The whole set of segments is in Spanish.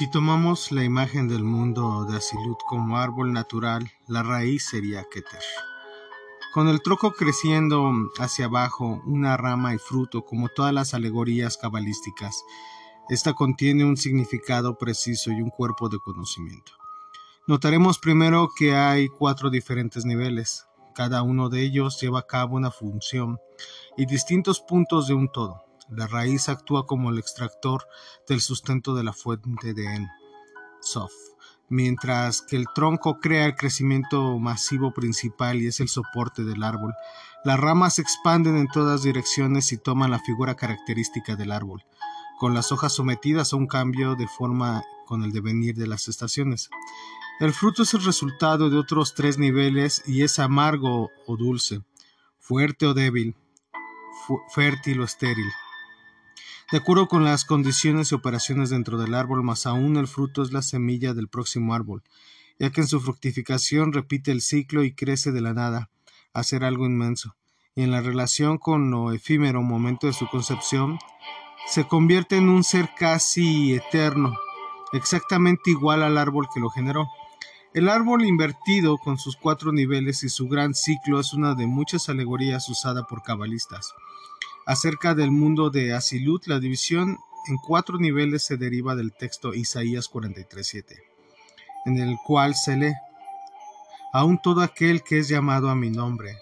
Si tomamos la imagen del mundo de Asilut como árbol natural, la raíz sería Keter. Con el troco creciendo hacia abajo, una rama y fruto, como todas las alegorías cabalísticas, esta contiene un significado preciso y un cuerpo de conocimiento. Notaremos primero que hay cuatro diferentes niveles. Cada uno de ellos lleva a cabo una función y distintos puntos de un todo. La raíz actúa como el extractor del sustento de la fuente de En, Sof, mientras que el tronco crea el crecimiento masivo principal y es el soporte del árbol. Las ramas se expanden en todas direcciones y toman la figura característica del árbol, con las hojas sometidas a un cambio de forma con el devenir de las estaciones. El fruto es el resultado de otros tres niveles y es amargo o dulce, fuerte o débil, fértil o estéril. De acuerdo con las condiciones y operaciones dentro del árbol, más aún el fruto es la semilla del próximo árbol, ya que en su fructificación repite el ciclo y crece de la nada, a ser algo inmenso, y en la relación con lo efímero momento de su concepción, se convierte en un ser casi eterno, exactamente igual al árbol que lo generó. El árbol invertido con sus cuatro niveles y su gran ciclo es una de muchas alegorías usada por cabalistas. Acerca del mundo de Asilut, la división en cuatro niveles se deriva del texto Isaías 43.7, en el cual se lee, Aún todo aquel que es llamado a mi nombre,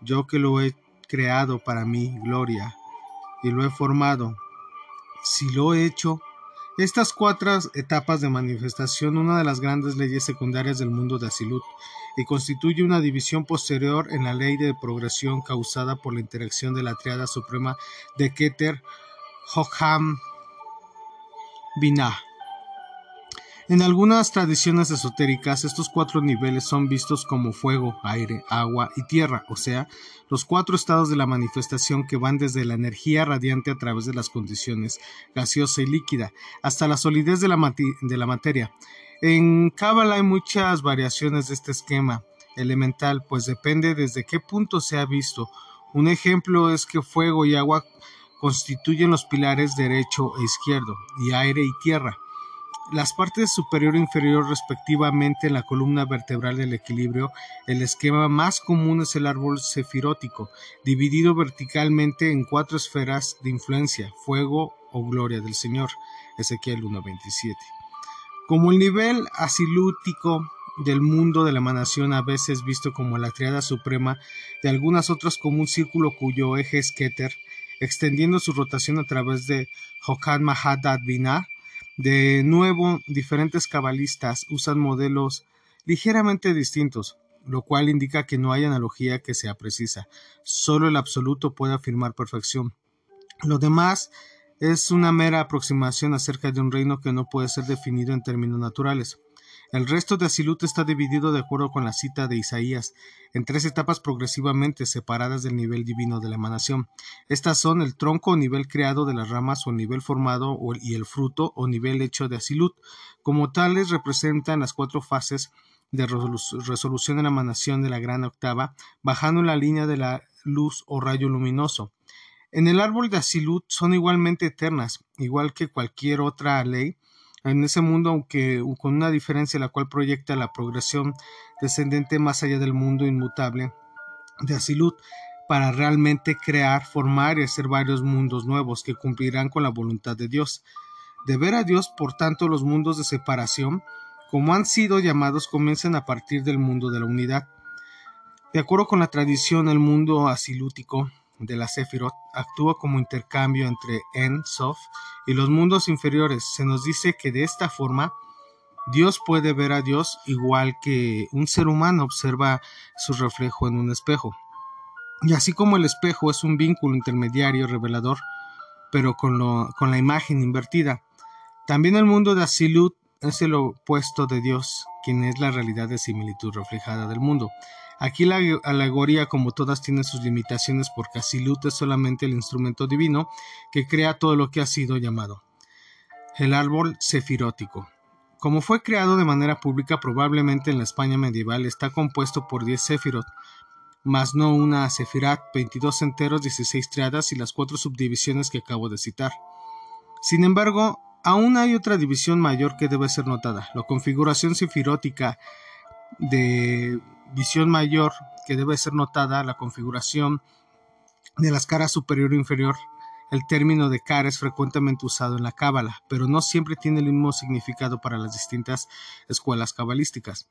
yo que lo he creado para mi gloria y lo he formado, si lo he hecho, estas cuatro etapas de manifestación, una de las grandes leyes secundarias del mundo de Asilut, y constituye una división posterior en la ley de progresión causada por la interacción de la triada suprema de Keter, Hokham, Binah. En algunas tradiciones esotéricas, estos cuatro niveles son vistos como fuego, aire, agua y tierra, o sea, los cuatro estados de la manifestación que van desde la energía radiante a través de las condiciones gaseosa y líquida hasta la solidez de la, de la materia. En Cábala hay muchas variaciones de este esquema elemental, pues depende desde qué punto se ha visto. Un ejemplo es que fuego y agua constituyen los pilares derecho e izquierdo, y aire y tierra las partes superior e inferior respectivamente en la columna vertebral del equilibrio, el esquema más común es el árbol cefirótico, dividido verticalmente en cuatro esferas de influencia, fuego o gloria del Señor. Ezequiel 1.27. Como el nivel asilútico del mundo de la emanación a veces visto como la triada suprema, de algunas otras como un círculo cuyo eje es Keter, extendiendo su rotación a través de Hokan Mahadad Binah, de nuevo, diferentes cabalistas usan modelos ligeramente distintos, lo cual indica que no hay analogía que sea precisa. Solo el absoluto puede afirmar perfección. Lo demás es una mera aproximación acerca de un reino que no puede ser definido en términos naturales. El resto de Asilut está dividido de acuerdo con la cita de Isaías, en tres etapas progresivamente separadas del nivel divino de la emanación. Estas son el tronco o nivel creado de las ramas o nivel formado y el fruto o nivel hecho de Asilut. Como tales representan las cuatro fases de resolución de la emanación de la gran octava, bajando la línea de la luz o rayo luminoso. En el árbol de Asilut son igualmente eternas, igual que cualquier otra ley, en ese mundo, aunque con una diferencia la cual proyecta la progresión descendente más allá del mundo inmutable de Asilut, para realmente crear, formar y hacer varios mundos nuevos que cumplirán con la voluntad de Dios. De ver a Dios, por tanto, los mundos de separación, como han sido llamados, comienzan a partir del mundo de la unidad. De acuerdo con la tradición, el mundo asilútico de la Sefirot actúa como intercambio entre En, Sof y los mundos inferiores. Se nos dice que de esta forma Dios puede ver a Dios igual que un ser humano observa su reflejo en un espejo. Y así como el espejo es un vínculo intermediario revelador, pero con, con la imagen invertida, también el mundo de Asilut es el opuesto de Dios, quien es la realidad de similitud reflejada del mundo. Aquí la alegoría, como todas, tiene sus limitaciones porque Asilut es solamente el instrumento divino que crea todo lo que ha sido llamado. El árbol sefirótico. Como fue creado de manera pública, probablemente en la España medieval está compuesto por 10 sefirot, más no una sefirat, 22 enteros, 16 triadas y las cuatro subdivisiones que acabo de citar. Sin embargo, Aún hay otra división mayor que debe ser notada, la configuración sefirótica de visión mayor que debe ser notada, la configuración de las caras superior e inferior. El término de cara es frecuentemente usado en la cábala, pero no siempre tiene el mismo significado para las distintas escuelas cabalísticas.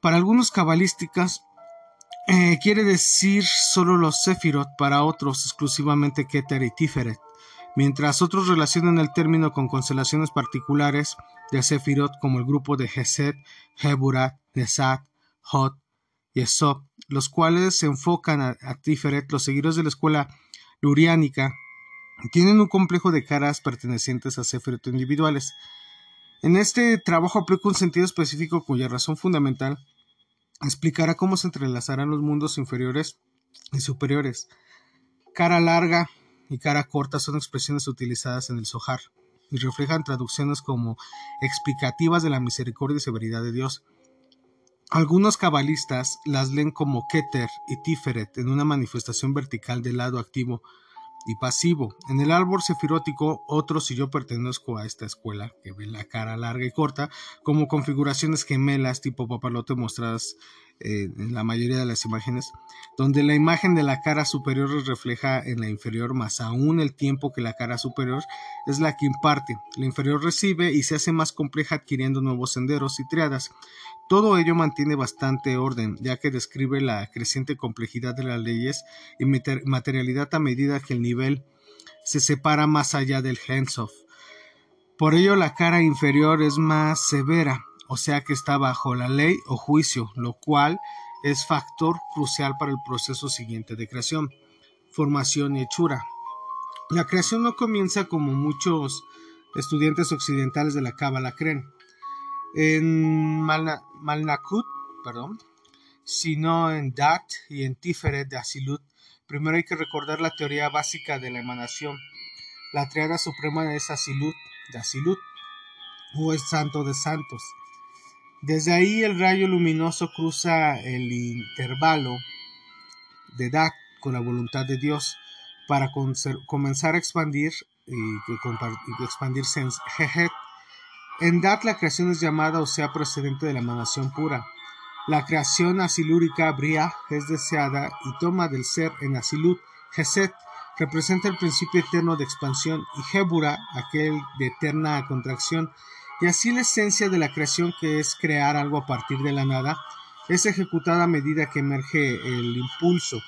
Para algunos cabalísticas eh, quiere decir solo los Sefirot, para otros exclusivamente Keter y Tiferet mientras otros relacionan el término con constelaciones particulares de Sefirot como el grupo de Geset, Heburat, Nesat, Hot y Esop, los cuales se enfocan a, Tiferet, los seguidores de la escuela luriánica, tienen un complejo de caras pertenecientes a Sefirot individuales. En este trabajo aplico un sentido específico cuya razón fundamental explicará cómo se entrelazarán los mundos inferiores y superiores. Cara larga, y cara corta son expresiones utilizadas en el Zohar y reflejan traducciones como explicativas de la misericordia y severidad de Dios. Algunos cabalistas las leen como Keter y Tiferet en una manifestación vertical del lado activo y pasivo. En el árbol sefirótico, otros y yo pertenezco a esta escuela, que ve la cara larga y corta, como configuraciones gemelas tipo papalote mostradas eh, en la mayoría de las imágenes, donde la imagen de la cara superior refleja en la inferior, más aún el tiempo que la cara superior es la que imparte. La inferior recibe y se hace más compleja adquiriendo nuevos senderos y triadas. Todo ello mantiene bastante orden, ya que describe la creciente complejidad de las leyes y materialidad a medida que el nivel se separa más allá del Hensof. Por ello la cara inferior es más severa, o sea que está bajo la ley o juicio, lo cual es factor crucial para el proceso siguiente de creación, formación y hechura. La creación no comienza como muchos estudiantes occidentales de la Cábala creen, en Malnakut, perdón, sino en Dat y en Tiferet de Asilut. Primero hay que recordar la teoría básica de la emanación. La triada suprema es Asilut, de Asilut, o es santo de santos. Desde ahí el rayo luminoso cruza el intervalo de edad con la voluntad de Dios para comenzar a expandir y, expandirse en Jejet. En Dat la creación es llamada o sea procedente de la emanación pura. La creación asilúrica Bria es deseada y toma del ser en Asilut. Jeset representa el principio eterno de expansión y Jebura aquel de eterna contracción y así la esencia de la creación, que es crear algo a partir de la nada, es ejecutada a medida que emerge el impulso,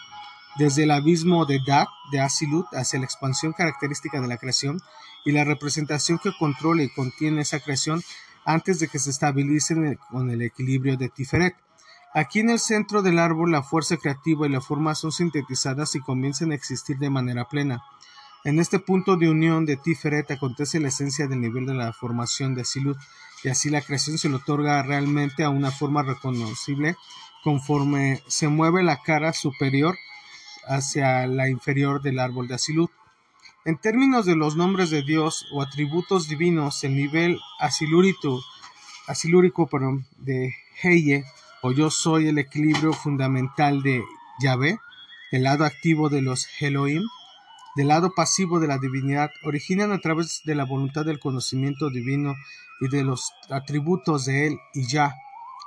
desde el abismo de Dat, de Asilut, hacia la expansión característica de la creación y la representación que controla y contiene esa creación antes de que se estabilice con el equilibrio de Tiferet. Aquí en el centro del árbol la fuerza creativa y la forma son sintetizadas y comienzan a existir de manera plena. En este punto de unión de Tiferet acontece la esencia del nivel de la formación de Asilut, y así la creación se le otorga realmente a una forma reconocible conforme se mueve la cara superior hacia la inferior del árbol de Asilut. En términos de los nombres de Dios o atributos divinos, el nivel asilúrico, asilúrico de Heye o yo soy el equilibrio fundamental de Yahvé, el lado activo de los Elohim, del lado pasivo de la divinidad originan a través de la voluntad del conocimiento divino y de los atributos de él y ya,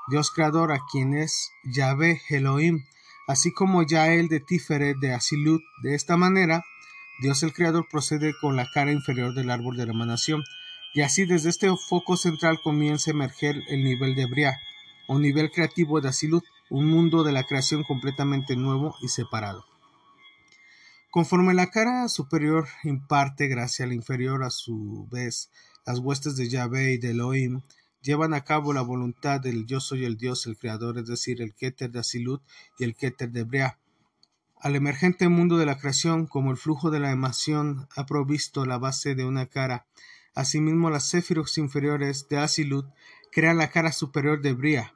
Dios creador a quien es Yahvé Elohim, así como Yael de Tiferet de Asilut. De esta manera, Dios el creador procede con la cara inferior del árbol de la emanación, y así desde este foco central comienza a emerger el nivel de Bria, un nivel creativo de Asilut, un mundo de la creación completamente nuevo y separado. Conforme la cara superior imparte gracia a la inferior, a su vez, las huestes de Yahvé y de Elohim llevan a cabo la voluntad del yo soy el Dios, el creador, es decir, el Keter de Asilut y el Keter de Brea. Al emergente mundo de la creación, como el flujo de la emanación ha provisto la base de una cara, asimismo las céfiros inferiores de Asilut crean la cara superior de Bria.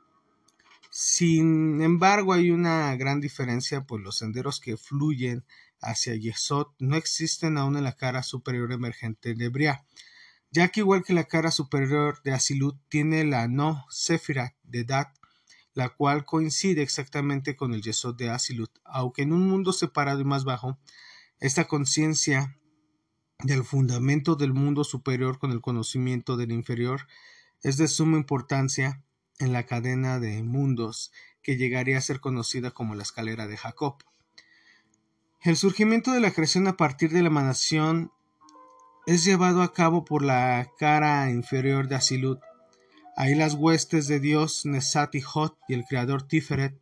Sin embargo, hay una gran diferencia, pues los senderos que fluyen hacia Yesod no existen aún en la cara superior emergente de Bria, ya que igual que la cara superior de Asilut tiene la no Sefirat de Dat, la cual coincide exactamente con el Yesod de Asilut, aunque en un mundo separado y más bajo, esta conciencia del fundamento del mundo superior con el conocimiento del inferior es de suma importancia en la cadena de mundos que llegaría a ser conocida como la escalera de Jacob. El surgimiento de la creación a partir de la emanación es llevado a cabo por la cara inferior de Asilut. Ahí las huestes de Dios Nesat y Hot y el creador Tiferet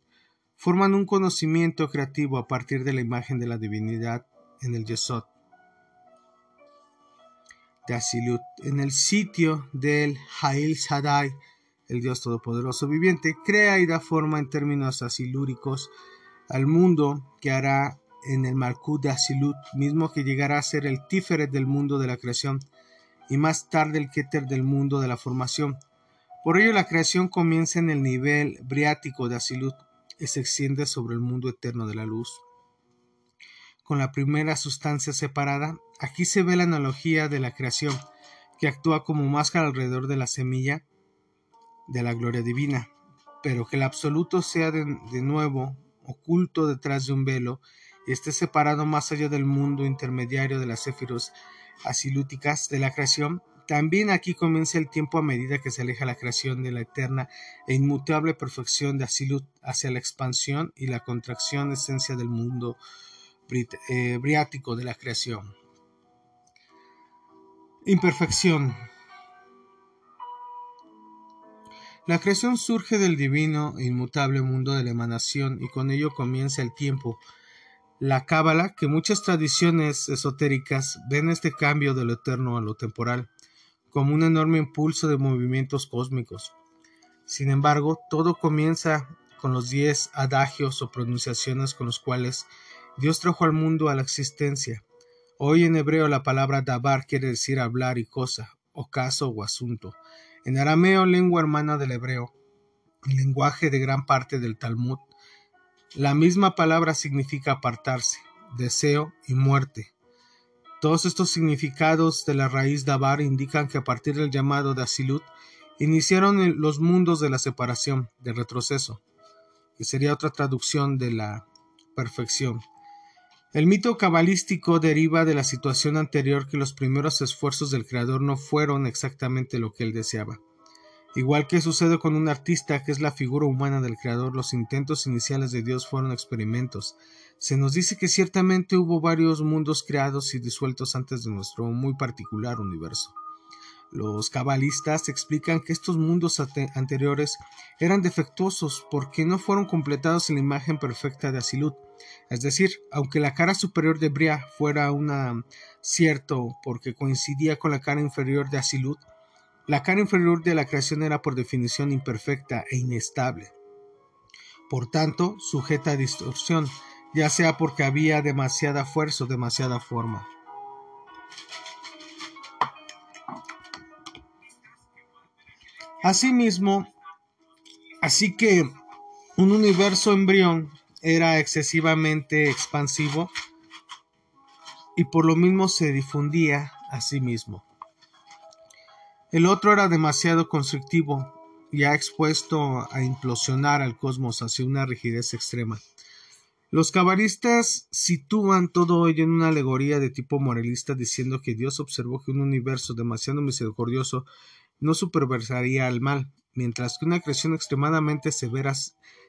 forman un conocimiento creativo a partir de la imagen de la divinidad en el Yesod de Asilut, en el sitio del Hail Shaddai, el Dios Todopoderoso viviente, crea y da forma en términos asilúricos al mundo que hará en el Malkut de Asilut, mismo que llegará a ser el Tiferet del mundo de la creación y más tarde el Keter del mundo de la formación. Por ello la creación comienza en el nivel briático de Asilut, y se extiende sobre el mundo eterno de la luz. Con la primera sustancia separada, aquí se ve la analogía de la creación, que actúa como máscara alrededor de la semilla de la gloria divina, pero que el absoluto sea de, nuevo oculto detrás de un velo y esté separado más allá del mundo intermediario de las céfiros asilúticas de la creación, también aquí comienza el tiempo a medida que se aleja la creación de la eterna e inmutable perfección de Asilut hacia la expansión y la contracción esencia del mundo eh, briático de la creación. Imperfección. La creación surge del divino e inmutable mundo de la emanación y con ello comienza el tiempo. La cábala, que muchas tradiciones esotéricas ven este cambio de lo eterno a lo temporal como un enorme impulso de movimientos cósmicos. Sin embargo, todo comienza con los diez adagios o pronunciaciones con los cuales Dios trajo al mundo a la existencia. Hoy en hebreo la palabra dabar quiere decir hablar y cosa, o caso o asunto. En arameo, lengua hermana del hebreo, lenguaje de gran parte del Talmud, la misma palabra significa apartarse, deseo y muerte. Todos estos significados de la raíz Dabar indican que a partir del llamado de Asilut iniciaron los mundos de la separación, del retroceso, que sería otra traducción de la perfección. El mito cabalístico deriva de la situación anterior que los primeros esfuerzos del creador no fueron exactamente lo que él deseaba. Igual que sucede con un artista que es la figura humana del creador, los intentos iniciales de Dios fueron experimentos, se nos dice que ciertamente hubo varios mundos creados y disueltos antes de nuestro muy particular universo. Los cabalistas explican que estos mundos anteriores eran defectuosos porque no fueron completados en la imagen perfecta de Asilut. Es decir, aunque la cara superior de Bria fuera una cierto porque coincidía con la cara inferior de Asilut, la cara inferior de la creación era por definición imperfecta e inestable. Por tanto, sujeta a distorsión, ya sea porque había demasiada fuerza o demasiada forma. Asimismo, así que un universo embrión era excesivamente expansivo y por lo mismo se difundía a sí mismo. El otro era demasiado constructivo, ya expuesto a implosionar al cosmos hacia una rigidez extrema. Los cabalistas sitúan todo ello en una alegoría de tipo moralista diciendo que Dios observó que un universo demasiado misericordioso no superversaría al mal, mientras que una creación extremadamente severa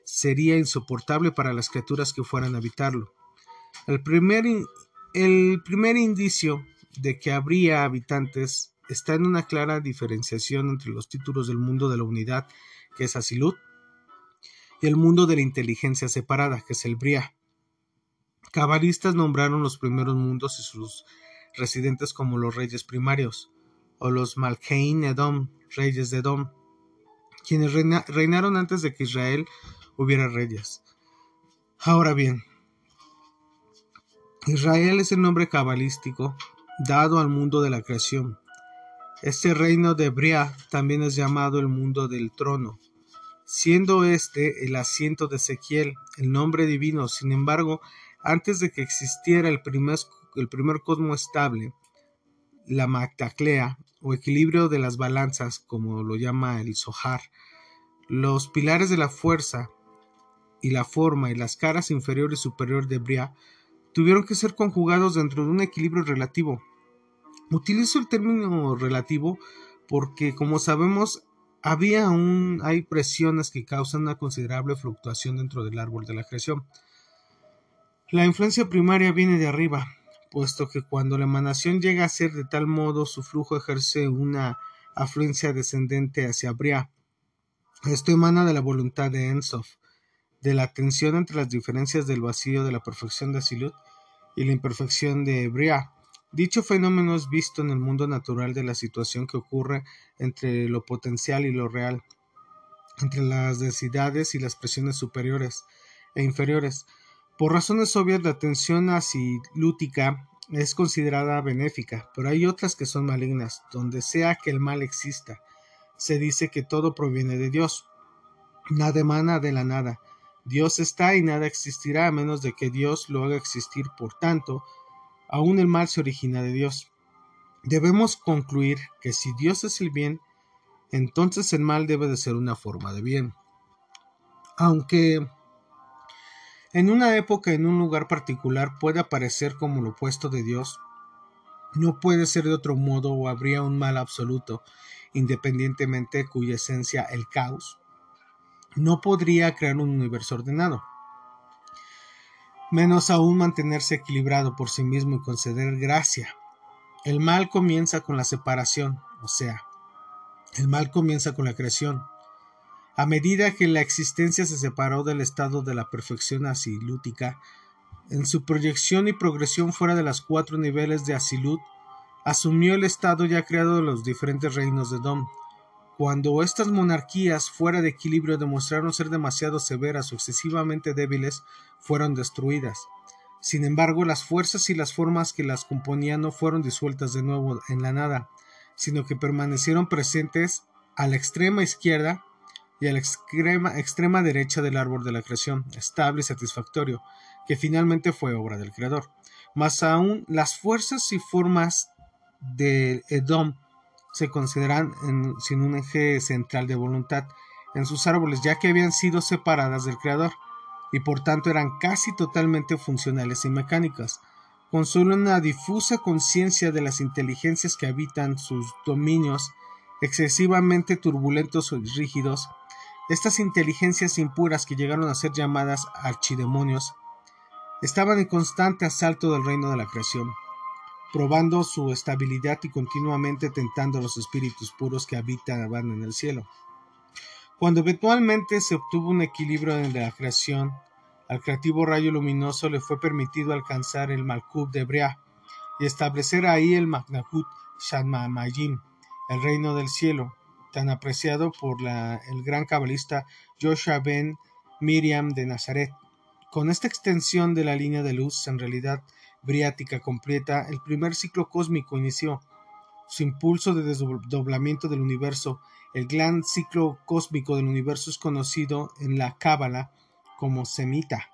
sería insoportable para las criaturas que fueran a habitarlo. El primer, indicio de que habría habitantes está en una clara diferenciación entre los títulos del mundo de la unidad, que es Asilut, y el mundo de la inteligencia separada, que es el Bria. Cabalistas nombraron los primeros mundos y sus residentes como los reyes primarios, o los Malkein Edom, reyes de Edom, quienes reinaron antes de que Israel hubiera reyes. Ahora bien, Israel es el nombre cabalístico dado al mundo de la creación. Este reino de Bria también es llamado el mundo del trono, siendo este el asiento de Ezequiel, el nombre divino. Sin embargo, antes de que existiera el primer, el primer cosmo estable, la Mactaclea, o equilibrio de las balanzas, como lo llama el Zohar, los pilares de la fuerza y la forma y las caras inferior y superior de Bria tuvieron que ser conjugados dentro de un equilibrio relativo. Utilizo el término relativo porque, como sabemos, había aún hay presiones que causan una considerable fluctuación dentro del árbol de la creación. La influencia primaria viene de arriba, puesto que cuando la emanación llega a ser de tal modo, su flujo ejerce una afluencia descendente hacia Bria. Esto emana de la voluntad de Ensof, de la tensión entre las diferencias del vacío de la perfección de Asilut y la imperfección de Bria. Dicho fenómeno es visto en el mundo natural de la situación que ocurre entre lo potencial y lo real, entre las densidades y las presiones superiores e inferiores. Por razones obvias, la tensión asilútica es considerada benéfica, pero hay otras que son malignas, donde sea que el mal exista. Se dice que todo proviene de Dios. Nada emana de la nada, Dios está y nada existirá a menos de que Dios lo haga existir. Por tanto, aún el mal se origina de Dios. Debemos concluir que si Dios es el bien, entonces el mal debe de ser una forma de bien. Aunque en una época, en un lugar particular, puede aparecer como lo opuesto de Dios, no puede ser de otro modo o habría un mal absoluto, independientemente cuya esencia el caos no podría crear un universo ordenado, menos aún mantenerse equilibrado por sí mismo y conceder gracia. El mal comienza con la separación, o sea, el mal comienza con la creación. A medida que la existencia se separó del estado de la perfección asilútica, en su proyección y progresión fuera de los cuatro niveles de asilut, asumió el estado ya creado de los diferentes reinos de Dom, cuando estas monarquías fuera de equilibrio demostraron ser demasiado severas o excesivamente débiles, fueron destruidas. Sin embargo, las fuerzas y las formas que las componían no fueron disueltas de nuevo en la nada, sino que permanecieron presentes a la extrema izquierda y a la extrema, derecha del árbol de la creación, estable y satisfactorio, que finalmente fue obra del Creador. Más aún, las fuerzas y formas de Edom se consideran sin un eje central de voluntad en sus árboles, ya que habían sido separadas del Creador, y por tanto eran casi totalmente funcionales y mecánicas. Con solo una difusa conciencia de las inteligencias que habitan sus dominios, excesivamente turbulentos y rígidos, estas inteligencias impuras que llegaron a ser llamadas archidemonios, estaban en constante asalto del reino de la creación probando su estabilidad y continuamente tentando a los espíritus puros que habitaban en el cielo. Cuando eventualmente se obtuvo un equilibrio en la creación, al creativo rayo luminoso le fue permitido alcanzar el Malkub de Brea y establecer ahí el Magnahut Shanmamayim, el reino del cielo, tan apreciado por el gran cabalista Joshua ben Miriam de Nazaret. Con esta extensión de la línea de luz, en realidad briática completa, el primer ciclo cósmico inició. Su impulso de desdoblamiento del universo, el gran ciclo cósmico del universo es conocido en la Cábala como semita.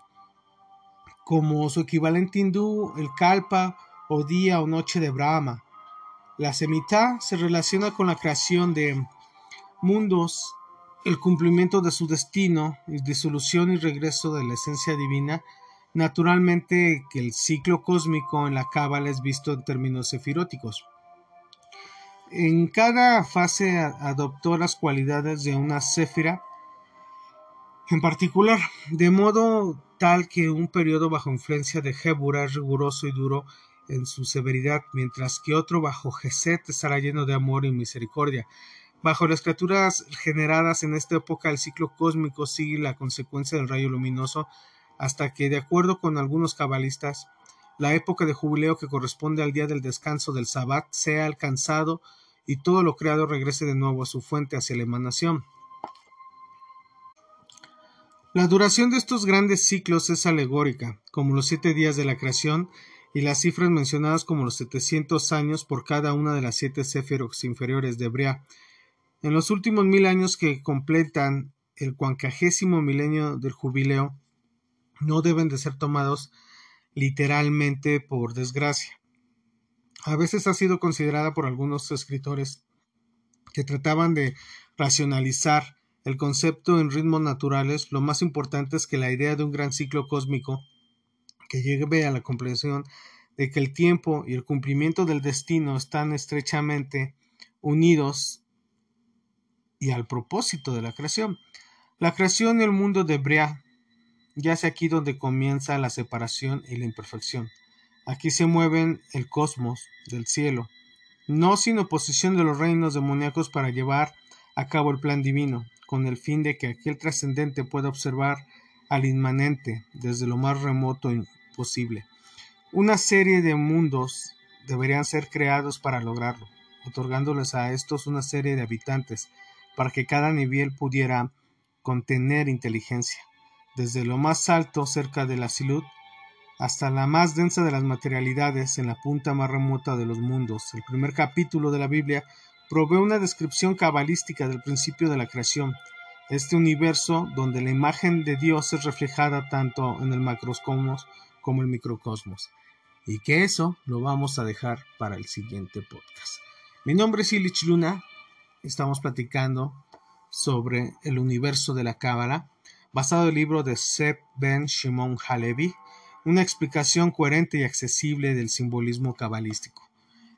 Como su equivalente hindú, el kalpa o día o noche de Brahma. La semita se relaciona con la creación de mundos, el cumplimiento de su destino, disolución y regreso de la esencia divina Naturalmente que el ciclo cósmico en la Cábala es visto en términos sefiróticos. En cada fase adoptó las cualidades de una céfira en particular, de modo tal que un periodo bajo influencia de Jébura es riguroso y duro en su severidad, mientras que otro bajo Geset estará lleno de amor y misericordia. Bajo las criaturas generadas en esta época, el ciclo cósmico sigue la consecuencia del rayo luminoso hasta que, de acuerdo con algunos cabalistas, la época de jubileo que corresponde al día del descanso del Sabbat sea alcanzado y todo lo creado regrese de nuevo a su fuente hacia la emanación. La duración de estos grandes ciclos es alegórica, como los siete días de la creación y las cifras mencionadas como los setecientos años por cada una de las siete céferos inferiores de Brea. En los últimos mil años que completan el cuancagésimo milenio del jubileo, no deben de ser tomados literalmente por desgracia. A veces ha sido considerada por algunos escritores que trataban de racionalizar el concepto en ritmos naturales, lo más importante es que la idea de un gran ciclo cósmico que lleve a la comprensión de que el tiempo y el cumplimiento del destino están estrechamente unidos y al propósito de la creación. La creación y el mundo de Brea ya es aquí donde comienza la separación y la imperfección. Aquí se mueven el cosmos del cielo, no sin oposición de los reinos demoníacos para llevar a cabo el plan divino, con el fin de que aquel trascendente pueda observar al inmanente desde lo más remoto posible. Una serie de mundos deberían ser creados para lograrlo, otorgándoles a estos una serie de habitantes, para que cada nivel pudiera contener inteligencia, desde lo más alto cerca de la salud hasta la más densa de las materialidades en la punta más remota de los mundos. El primer capítulo de la Biblia provee una descripción cabalística del principio de la creación, este universo donde la imagen de Dios es reflejada tanto en el macrocosmos como el microcosmos. Y que eso lo vamos a dejar para el siguiente podcast. Mi nombre es Ilich Luna. Estamos platicando sobre el universo de la Cábala, basado en el libro de Seb Ben Shimon Halevi, una explicación coherente y accesible del simbolismo cabalístico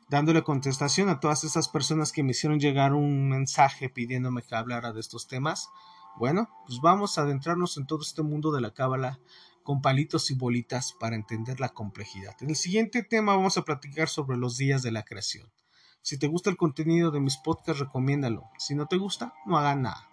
dándole contestación a todas esas personas que me hicieron llegar un mensaje pidiéndome que hablara de estos temas. Bueno, pues vamos a adentrarnos en todo este mundo de la cábala con palitos y bolitas para entender la complejidad. En el siguiente tema vamos a platicar sobre los días de la creación. Si te gusta el contenido de mis podcasts, recomiéndalo. Si no te gusta, no haga nada.